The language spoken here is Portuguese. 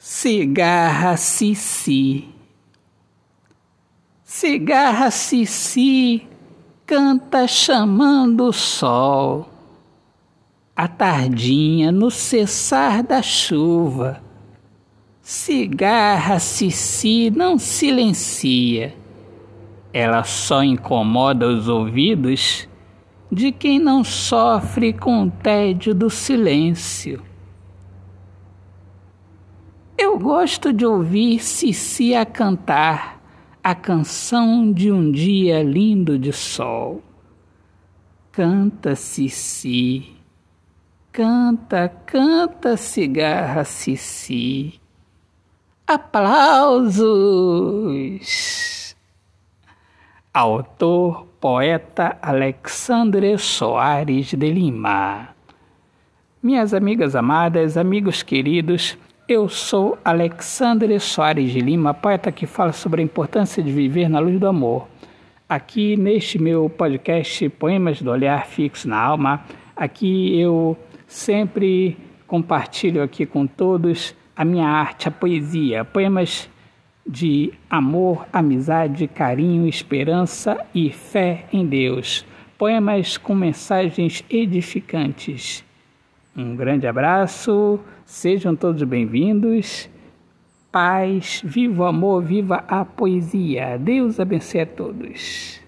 Cigarra Cici. Cigarra Cici canta chamando o sol. A tardinha no cessar da chuva. Cigarra Cici não silencia. Ela só incomoda os ouvidos de quem não sofre com o tédio do silêncio. Eu gosto de ouvir Cici a cantar a canção de um dia lindo de sol. Canta, Cici, canta, canta, cigarra, Cici. Aplausos! Autor, poeta Alexandre Soares de Lima. Minhas amigas amadas, amigos queridos, eu sou Alexandre Soares de Lima, poeta que fala sobre a importância de viver na luz do amor. Aqui neste meu podcast Poemas do Olhar Fixo na Alma, aqui eu sempre compartilho aqui com todos a minha arte, a poesia, poemas de amor, amizade, carinho, esperança e fé em Deus. Poemas com mensagens edificantes um grande abraço, sejam todos bem-vindos. Paz, viva o amor, viva a poesia. Deus abençoe a todos.